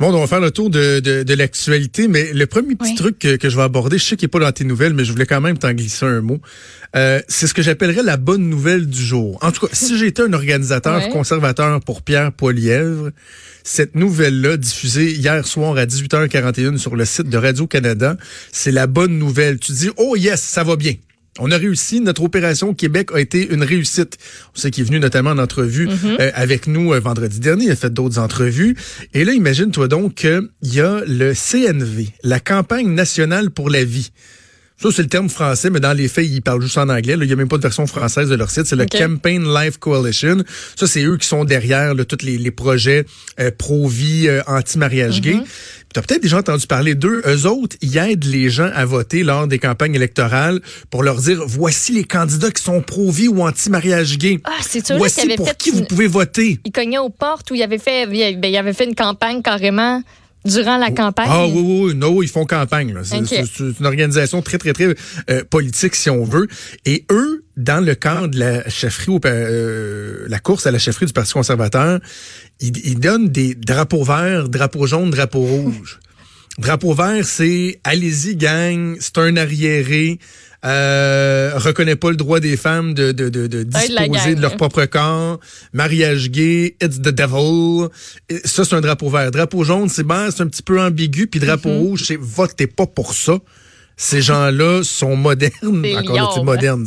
Bon, on va faire le tour de, de, de l'actualité, mais le premier petit Oui. truc que, que je vais aborder, je sais qu'il n'est pas dans tes nouvelles, mais je voulais quand même t'en glisser un mot. Euh, c'est ce que j'appellerais la bonne nouvelle du jour. En tout cas, si j'étais un organisateur conservateur pour Pierre Poilièvre, cette nouvelle-là, diffusée hier soir à 18h41 sur le site de Radio-Canada, c'est la bonne nouvelle. Tu dis, oh yes, ça va bien. On a réussi. Notre opération Québec a été une réussite. On sait qu'il est venu notamment en entrevue euh, avec nous euh, vendredi dernier. Il a fait d'autres entrevues. Et là, imagine-toi donc qu'il y a le CNV, la campagne nationale pour la vie. Ça, c'est le terme français, mais dans les faits, ils parlent juste en anglais. là. Il n'y a même pas de version française de leur site. C'est le. Campaign Life Coalition. Ça, c'est eux qui sont derrière là, tous les, les projets euh, pro-vie, euh, anti-mariage gay. Tu as peut-être déjà entendu parler d'eux. Eux autres, ils aident les gens à voter lors des campagnes électorales pour leur dire, voici les candidats qui sont pro-vie ou anti-mariage gay. Ah, c'est sûr Voici avait pour fait qui vous pouvez voter. Il cognait aux portes où il avait fait, ben, il avait fait une campagne carrément durant la campagne? Ah oui, oui, oui. Non, ils font campagne. là. C'est une organisation très, très, très euh, politique, si on veut. Et eux, dans le cadre de la chefferie, au- euh, la course à la chefferie du Parti conservateur, ils, ils donnent des drapeaux verts, drapeaux jaunes, drapeaux rouges. Drapeau vert, c'est allez-y, gang, c'est un arriéré. Euh, reconnaît pas le droit des femmes de, de, de, de disposer de leur propre corps. Mariage gay, it's the devil. Et Ça, c'est un drapeau vert. Drapeau jaune, c'est ben, c'est un petit peu ambigu. Puis drapeau Mm-hmm. rouge, c'est votez pas pour ça. Ces gens-là sont modernes. Encore là, moderne.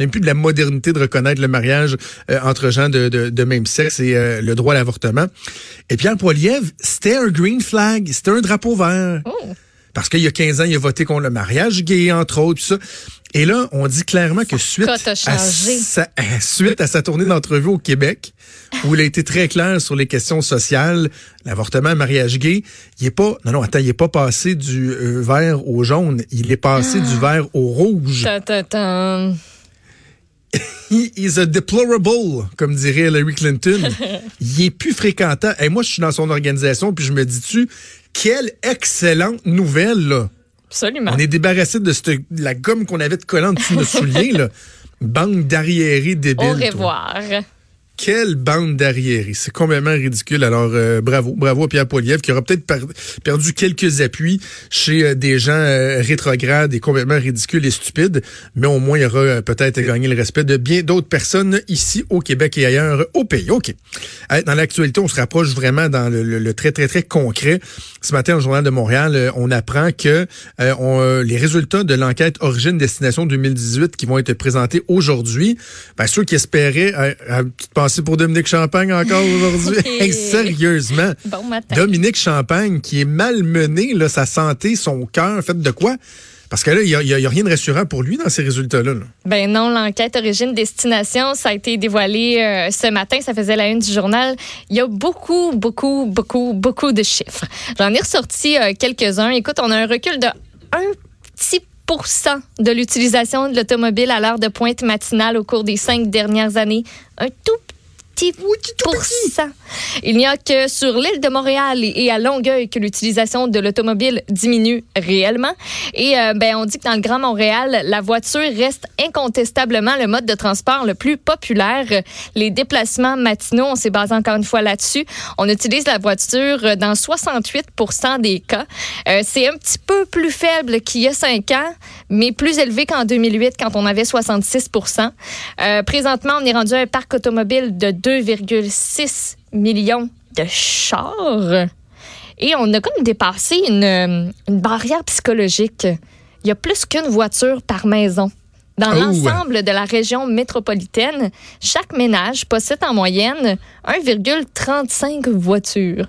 Même plus de la modernité de reconnaître le mariage euh, entre gens de, de, de même sexe et euh, le droit à l'avortement. Et Pierre Poilievre, c'était un green flag. C'était un drapeau vert. Oh. Parce qu'il y a 15 ans, il a voté contre le mariage gay, entre autres, puis ça. Et là, on dit clairement que suite à, sa, suite à sa tournée d'entrevue au Québec, où il a été très clair sur les questions sociales, l'avortement, le mariage gay, il est pas, non, non, attends, il est pas passé du euh, vert au jaune, il est passé Ah. du vert au rouge. Ta, ta, ta. He is a deplorable, comme dirait Hillary Clinton. il est plus fréquentant. Et moi, je suis dans son organisation, puis je me dis-tu, quelle excellente nouvelle, là. Absolument. On est débarrassé de cette, la gomme qu'on avait de collant dessus de nos souliers, là. Bande d'arriérés débiles. Au toi. Quelle bande d'arriérés. C'est complètement ridicule. Alors, euh, bravo. Bravo à Pierre Poilievre qui aura peut-être per- perdu quelques appuis chez euh, des gens euh, rétrogrades et complètement ridicules et stupides. Mais au moins, il aura euh, peut-être gagné le respect de bien d'autres personnes ici au Québec et ailleurs au pays. OK. Dans l'actualité, on se rapproche vraiment dans le, le- le très, très, très concret. Ce matin, au Journal de Montréal, on apprend que on, les résultats de l'enquête Origine-Destination 2018 qui vont être présentés aujourd'hui, ben, ceux qui espéraient, pensais pour Dominique Champagne encore aujourd'hui? Hey, sérieusement. Bon matin. Dominique Champagne qui est malmené, là, sa santé, son cœur, fait de quoi? Parce que là, il n'y a, rien de rassurant pour lui dans ces résultats-là. là. Ben non, l'enquête origine-destination, ça a été dévoilé euh, ce matin, ça faisait la une du journal. Il y a beaucoup, beaucoup, beaucoup, beaucoup de chiffres. J'en ai ressorti euh, quelques-uns. Écoute, on a un recul de un petit pourcent de l'utilisation de l'automobile à l'heure de pointe matinale au cours des cinq dernières années. Un tout petit pourcent. Il n'y a que sur l'île de Montréal et et à Longueuil que l'utilisation de l'automobile diminue réellement. Et euh, ben, on dit que dans le Grand Montréal, la voiture reste incontestablement le mode de transport le plus populaire. Les déplacements matinaux, on s'est basé encore une fois là-dessus. On utilise la voiture dans 68% des cas. Euh, C'est un petit peu plus faible qu'il y a cinq ans, mais plus élevé qu'en 2008 quand on avait 66 Euh, Présentement, on est rendu à un parc automobile de 2,6 millions de chars. Et on a comme dépassé une, euh, une barrière psychologique. Il y a plus qu'une voiture par maison. Dans Oh. l'ensemble de la région métropolitaine, chaque ménage possède en moyenne 1,35 voitures.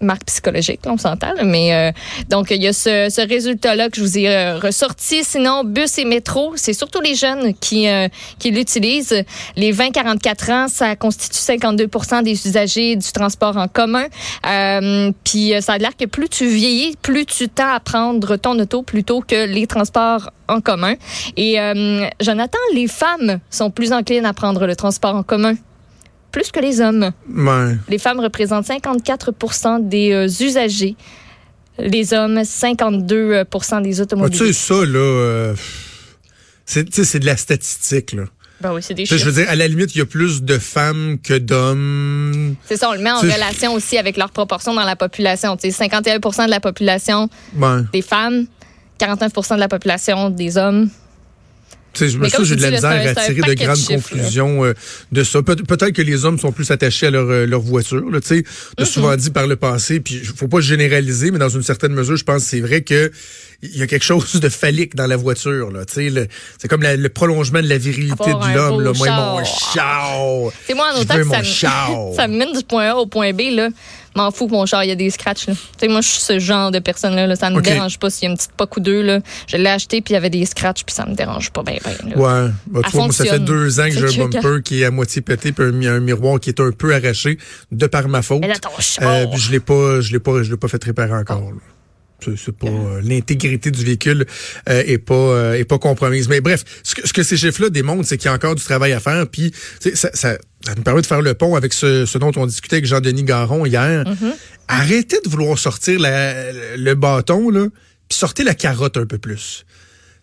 Marque psychologique, on s'entend, mais euh, donc il y a ce, ce résultat-là que je vous ai euh, ressorti. Sinon, bus et métro, c'est surtout les jeunes qui, euh, qui l'utilisent. Les 20-44 ans, ça constitue 52% des usagers du transport en commun. Euh, Puis euh, ça a l'air que plus tu vieillis, plus tu tends à prendre ton auto plutôt que les transports en commun. Et euh, Jonathan, les femmes sont plus enclines à prendre le transport en commun, plus que les hommes. Ouais. Les femmes représentent 54% des euh, usagers. Les hommes, 52% des Ah, automobiles. tu sais, ça, là, euh, c'est de la statistique. Là. Ben oui, c'est des. Je veux dire, à la limite, il y a plus de femmes que d'hommes. C'est ça, on le met en relation aussi avec leur proportion dans la population. Tu sais, 51% de la population Ouais. des femmes, 49% de la population des hommes. Tu sais, je me comme j'ai de la misère à tirer de grandes conclusions euh, de ça. Peut- Peut-être que les hommes sont plus attachés à leur, euh, leur voiture. Là, tu sais. On Mm-hmm. a souvent dit par le passé, puis faut pas généraliser, mais dans une certaine mesure, je pense que c'est vrai que il y a quelque chose de phallique dans la voiture. Là, c'est comme la- le prolongement de la virilité Avoir de l'homme. là. Moi, char. mon char. C'est moi en autant que ça, me- ça me mène du point A au point B, là. M'en fous que mon char, il y a des scratchs, là. Tu sais, moi, je suis ce genre de personne-là, là. Ça me Ok. dérange pas s'il y a une petite poque ou deux, là. Je l'ai acheté, puis il y avait des scratchs, puis ça me dérange pas bien, bien, là. Ouais, bah, tu vois, moi, ça fait deux ans que j'ai un bumper qui est à moitié pété, puis un, un miroir qui est un peu arraché de par ma faute. Mais là, ton. Euh, je l'ai pas, je l'ai pas, je l'ai pas fait réparer encore. C'est- pas euh, l'intégrité du véhicule euh, est pas euh, est pas compromise. Mais bref, ce que, ce que ces chiffres-là démontrent, c'est qu'il y a encore du travail à faire. Puis ça, ça, ça nous permet de faire le pont avec ce, ce dont on discutait avec Jean-Denis Garon hier. Arrêtez de vouloir sortir la- le bâton là, puis sortez la carotte un peu plus.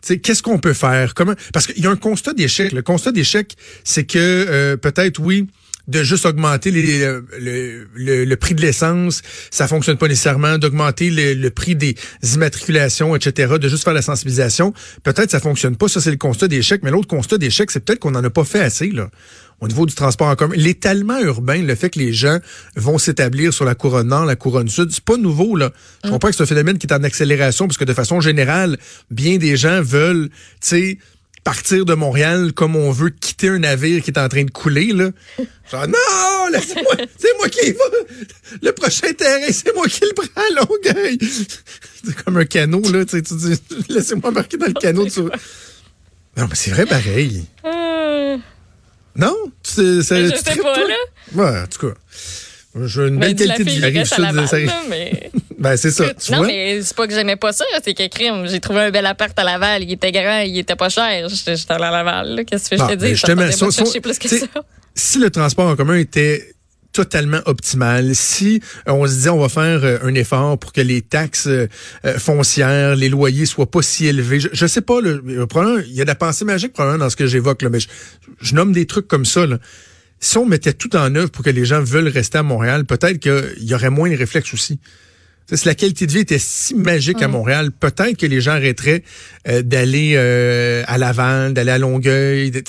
Qu'est-ce qu'on peut faire? Comment? Parce qu'il y a un constat d'échec. Le constat d'échec, c'est que euh, peut-être oui, de juste augmenter les- le, le- le- le prix de l'essence, ça fonctionne pas nécessairement. D'augmenter le, le prix des immatriculations, etc. De juste faire la sensibilisation, peut-être ça fonctionne pas. Ça c'est le constat d'échec. Mais l'autre constat d'échec, c'est peut-être qu'on n'en a pas fait assez là. Au niveau du transport en commun, l'étalement urbain, le fait que les gens vont s'établir sur la couronne nord, la couronne sud, c'est pas nouveau là. Je comprends que c'est un phénomène qui est en accélération parce que de façon générale, bien des gens veulent, tu sais, partir de Montréal comme on veut quitter un navire qui est en train de couler là. Genre non, laissez-moi, c'est moi qui y va. Le prochain terrain, c'est moi qui le prends à Longueuil. C'est comme un canot là, tu sais, tu dis laissez-moi embarquer dans le canot de Non, mais c'est vrai pareil. Euh, Non? Tu, ça, je tu sais tripes, pas, toi? là. Ouais, en tout cas. J'ai une ben, belle qualité de vie. ça mais... Ben, c'est ça. Tu non, vois? mais c'est pas que j'aimais pas ça, c'est qu'écrire, j'ai trouvé un bel appart à Laval, il était grand, il était pas cher, j'étais à Laval, là. qu'est-ce que je Ah, te mais dis? justement, Ça me tentait pas de ça- plus que. Si le transport en commun était totalement optimal, si euh, on se disait on va faire euh, un effort pour que les taxes euh, foncières, les loyers soient pas si élevés, je, je sais pas, probablement, il y a de la pensée magique probablement dans ce que j'évoque, là, mais je, je nomme des trucs comme ça. Là. Si on mettait tout en œuvre pour que les gens veulent rester à Montréal, peut-être qu'il y aurait moins de réflexes aussi. Si la qualité de vie était si magique à Montréal, peut-être que les gens arrêteraient euh, d'aller euh, à Laval, d'aller à Longueuil. de-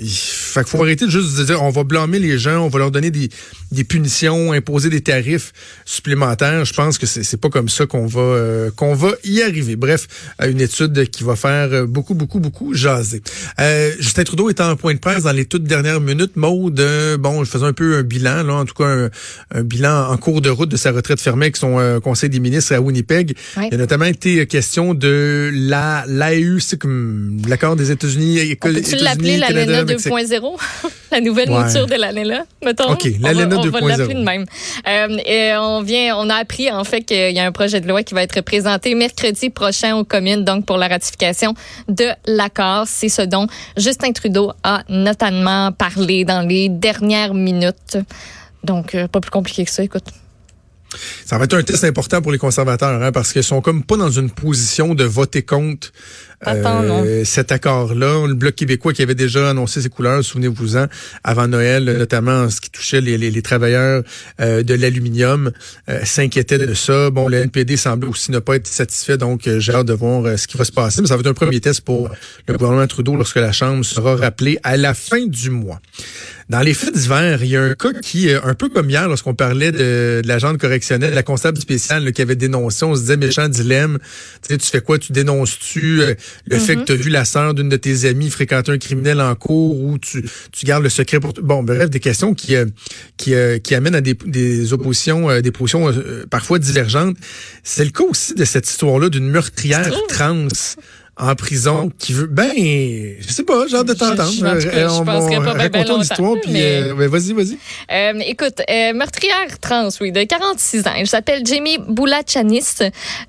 Il fait qu'il faut arrêter de juste dire on va blâmer les gens, on va leur donner des, des punitions, imposer des tarifs supplémentaires. Je pense que c'est pas comme ça qu'on va euh, qu'on va y arriver. Bref, euh, une étude qui va faire euh, beaucoup beaucoup beaucoup jaser. Euh, Justin Trudeau est en point de presse dans les toutes dernières minutes. Maude, euh, bon, je faisais un peu un bilan là, en tout cas un, un bilan en cours de route de sa retraite fermée avec son euh, conseil des ministres à Winnipeg. Il a notamment été question de la l'AEU, c'est comme l'accord des États-Unis. L'appeler l'ALENA 2.0? la nouvelle Ouais. mouture de l'ALENA, mettons? OK, l'ALENA On va 2.0. l'appeler de même. Euh, et on vient, on a appris, en fait, qu'il y a un projet de loi qui va être présenté mercredi prochain aux communes, donc pour la ratification de l'accord. C'est ce dont Justin Trudeau a notamment parlé dans les dernières minutes. Donc, euh, pas plus compliqué que ça, écoute. Ça va être un test important pour les conservateurs, hein, parce qu'ils sont comme pas dans une position de voter contre Pas tant, non. cet accord-là. Le Bloc québécois qui avait déjà annoncé ses couleurs, souvenez-vous-en, avant Noël, notamment en ce qui touchait les, les, les travailleurs euh, de l'aluminium, euh, s'inquiétaient de ça. Bon, le NPD semblait aussi ne pas être satisfait, donc euh, j'ai hâte de voir euh, ce qui va se passer. Mais ça va être un premier test pour le gouvernement Trudeau lorsque la Chambre sera rappelée à la fin du mois. Dans les faits divers, il y a un cas qui, euh, un peu comme hier, lorsqu'on parlait de, de l'agent correctionnel, de la constable spéciale là, qui avait dénoncé, on se disait méchant dilemme. Tu sais, tu fais quoi? Tu dénonces-tu le fait que tu as vu la sœur d'une de tes amies fréquenter un criminel en cours ou tu, tu gardes le secret pour... Bon, bref, des questions qui, euh, qui, euh, qui amènent à des, des oppositions, euh, des positions parfois divergentes. C'est le cas aussi de cette histoire-là d'une meurtrière trans en prison qui veut ben je sais pas j'ai hâte de Je- t'entendre je- cas, je on penserais va- pas ben, ben longtemps, mais- euh, vas-y vas-y Euh, écoute, euh, meurtrière trans, oui, de 46 ans. Elle s'appelle Jamie Boulachanis.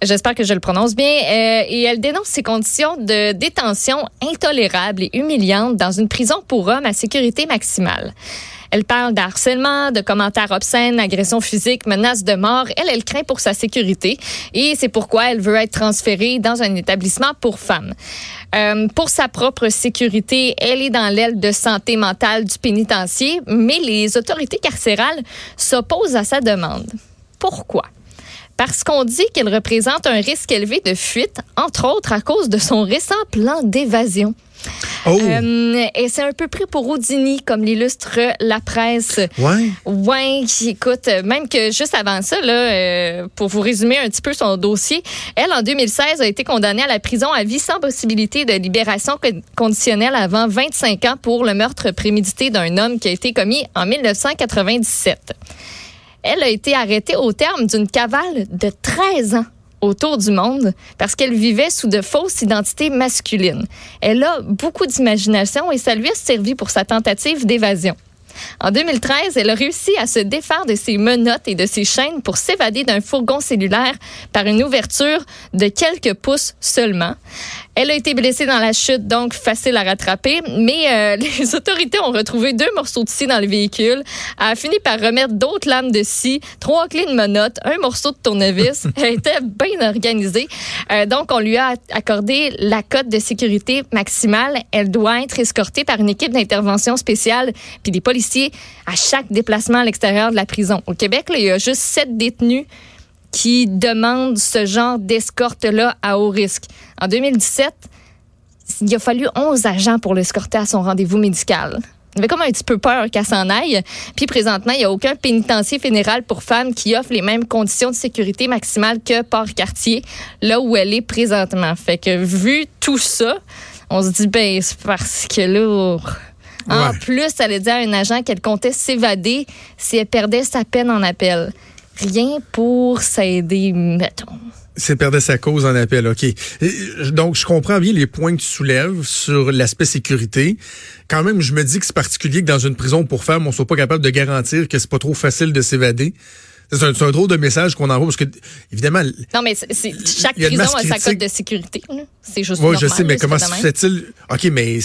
J'espère que je le prononce bien. Euh, et elle dénonce ses conditions de détention intolérables et humiliantes dans une prison pour hommes à sécurité maximale. Elle parle d'harcèlement, de commentaires obscènes, agressions physiques, menaces de mort. Elle, elle craint pour sa sécurité et c'est pourquoi elle veut être transférée dans un établissement pour femmes. Euh, pour sa propre sécurité, elle est dans l'aile de santé mentale du pénitencier, mais les autorités carcérales s'opposent à sa demande. Pourquoi? Parce qu'on dit qu'elle représente un risque élevé de fuite, entre autres à cause de son récent plan d'évasion. Oh. Euh, et c'est un peu pris pour Houdini, comme l'illustre la presse. Ouais. Ouais, écoute, même que juste avant ça, là, euh, pour vous résumer un petit peu son dossier, elle, en 2016, a été condamnée à la prison à vie sans possibilité de libération conditionnelle avant 25 ans pour le meurtre prémédité d'un homme qui a été commis en 1997. Elle a été arrêtée au terme d'une cavale de 13 ans autour du monde parce qu'elle vivait sous de fausses identités masculines. Elle a beaucoup d'imagination et ça lui a servi pour sa tentative d'évasion. En 2013, elle a réussi à se défaire de ses menottes et de ses chaînes pour s'évader d'un fourgon cellulaire par une ouverture de quelques pouces seulement. Elle a été blessée dans la chute, donc facile à rattraper, mais euh, les autorités ont retrouvé deux morceaux de scie dans le véhicule, a fini par remettre d'autres lames de scie, trois clés de menottes, un morceau de tournevis. Elle était bien organisée. Euh, donc, on lui a accordé la cote de sécurité maximale. Elle doit être escortée par une équipe d'intervention spéciale puis des policiers à chaque déplacement à l'extérieur de la prison. Au Québec, là, il y a juste sept détenus qui demandent ce genre d'escorte-là à haut risque. En 2017, il a fallu 11 agents pour l'escorter à son rendez-vous médical. Il avait comme un petit peu peur qu'elle s'en aille. Puis présentement, il n'y a aucun pénitencier fédéral pour femmes qui offre les mêmes conditions de sécurité maximale que Port-Cartier, là où elle est présentement. Fait que vu tout ça, on se dit, ben, c'est parce que là, en plus, elle allait dire à un agent qu'elle comptait s'évader si elle perdait sa peine en appel rien pour s'aider, mettons. C'est perdre sa cause en appel, OK. Donc, je comprends bien les points que tu soulèves sur l'aspect sécurité. Quand même, je me dis que c'est particulier que dans une prison pour femmes, on soit pas capable de garantir que c'est pas trop facile de s'évader. C'est un, drôle de message qu'on envoie parce que, évidemment. Non, mais chaque prison a sa code de sécurité. C'est juste Oui, je sais, mais comment se fait-il? OK, mais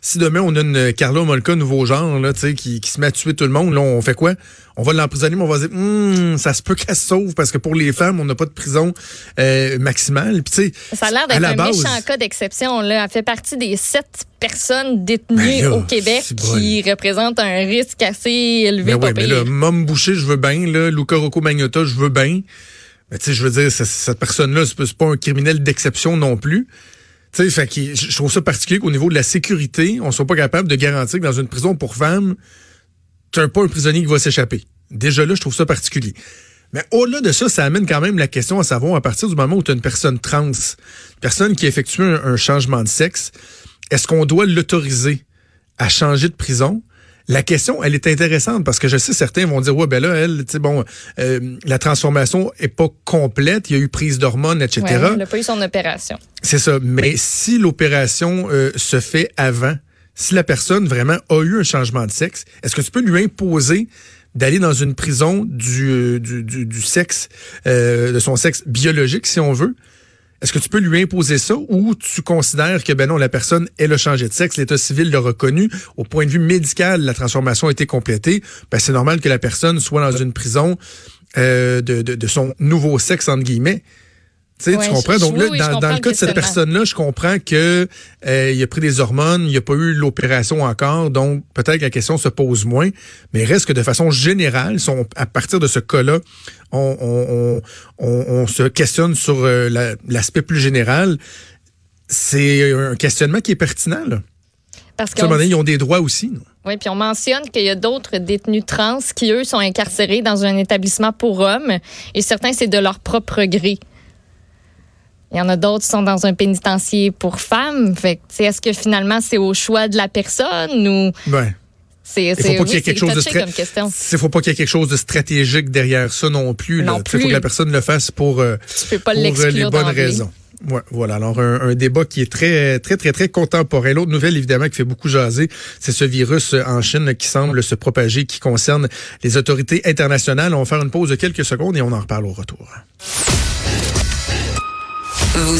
si demain on a une Carla Molka nouveau genre là, qui, qui se met à tuer tout le monde, là, on fait quoi? On va l'emprisonner, mais on va dire hum, ça se peut qu'elle se sauve parce que pour les femmes, on n'a pas de prison euh, maximale. Puis, ça a l'air d'être un base, méchant cas d'exception. Là. Elle fait partie des sept personnes détenues ben au Québec qui représentent un risque assez élevé. Mais, ouais, mais là, Mom Boucher, je veux bien. Là, Luca Rocco Magnotta, je veux bien. Mais tu sais, je veux dire, cette personne-là, c'est pas un criminel d'exception non plus. Tu sais, je trouve ça particulier qu'au niveau de la sécurité, on soit pas capable de garantir que dans une prison pour femmes, tu n'as pas un prisonnier qui va s'échapper. Déjà là, je trouve ça particulier. Mais au-delà de ça, ça amène quand même la question à savoir, à partir du moment où tu as une personne trans, une personne qui effectue un changement de sexe, est-ce qu'on doit l'autoriser à changer de prison? La question, elle est intéressante parce que je sais certains vont dire ouais ben là elle, tu sais bon, euh, la transformation est pas complète, il y a eu prise d'hormones, etc. Ouais, elle n'a pas eu son opération. C'est ça. Mais si l'opération euh, se fait avant, si la personne vraiment a eu un changement de sexe, est-ce que tu peux lui imposer d'aller dans une prison du, euh, du, du, sexe, de son sexe biologique, si on veut? Est-ce que tu peux lui imposer ça ou tu considères que ben non, la personne elle a changé de sexe, l'état civil l'a reconnu, au point de vue médical, la transformation a été complétée, ben c'est normal que la personne soit dans une prison euh, de, de, de son nouveau sexe entre guillemets. Tu, comprends? Donc là, dans, le cas de cette personne-là, je comprends que euh, il a pris des hormones, il n'y a pas eu l'opération encore, donc peut-être que la question se pose moins, mais reste que de façon générale, à partir de ce cas-là, on, on, se questionne sur euh, l'aspect plus général. C'est un questionnement qui est pertinent. Là. Parce qu'ils ont des droits aussi. Oui, puis on mentionne qu'il y a d'autres détenus trans qui, eux, sont incarcérés dans un établissement pour hommes et certains, c'est de leur propre gré. Il y en a d'autres qui sont dans un pénitencier pour femmes. Fait est-ce que finalement c'est au choix de la personne ou ouais. C'est, il faut pas qu'il y ait quelque chose de Il faut pas qu'il y ait quelque chose de stratégique derrière ça non plus. Il faut que la personne le fasse pour, euh, pour euh, les bonnes raisons. Ouais, voilà. Alors un, débat qui est très très très très contemporain. L'autre nouvelle évidemment qui fait beaucoup jaser, c'est ce virus en Chine qui semble se propager, qui concerne les autorités internationales. On va faire une pause de quelques secondes et on en reparle au retour.